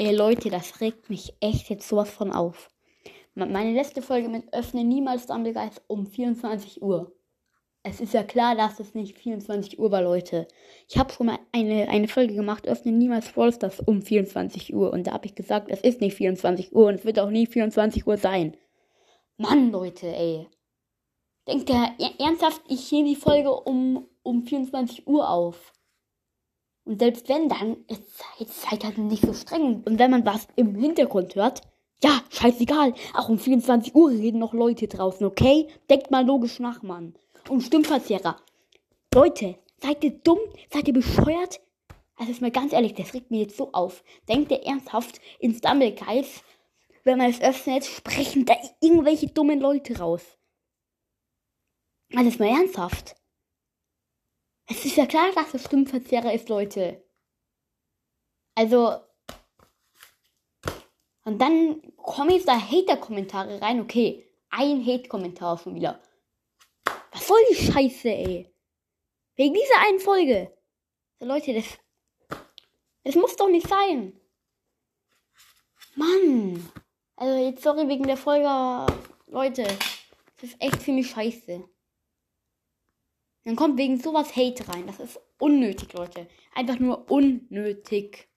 Ey Leute, das regt mich echt jetzt sowas von auf. Meine letzte Folge mit Öffne niemals Dumblegeist um 24 Uhr. Es ist ja klar, dass es nicht 24 Uhr war, Leute. Ich habe schon mal eine, eine Folge gemacht, öffne niemals Brawlstars um 24 Uhr. Und da habe ich gesagt, es ist nicht 24 Uhr und es wird auch nie 24 Uhr sein. Mann, Leute, ey. Denkt ihr ernsthaft, ich nehme die Folge um, um 24 Uhr auf? Und selbst wenn, dann ist seid halt nicht so streng. Und wenn man was im Hintergrund hört, ja, scheißegal. Auch um 24 Uhr reden noch Leute draußen, okay? Denkt mal logisch nach, Mann. Und Stimmverzerrer. Leute, seid ihr dumm? Seid ihr bescheuert? Also ist mal ganz ehrlich, das regt mir jetzt so auf. Denkt ihr ernsthaft, in Stumblegeist, wenn man es öffnet, sprechen da irgendwelche dummen Leute raus? Also ist mal ernsthaft. Es ist ja klar, dass es Stimmverzerrer ist, Leute. Also. Und dann kommen jetzt da Hater-Kommentare rein. Okay, ein Hate-Kommentar schon wieder. Was soll die Scheiße, ey? Wegen dieser einen Folge. So, Leute, das. Das muss doch nicht sein. Mann. Also jetzt sorry wegen der Folge. Leute, das ist echt ziemlich scheiße. Dann kommt wegen sowas Hate rein. Das ist unnötig, Leute. Einfach nur unnötig.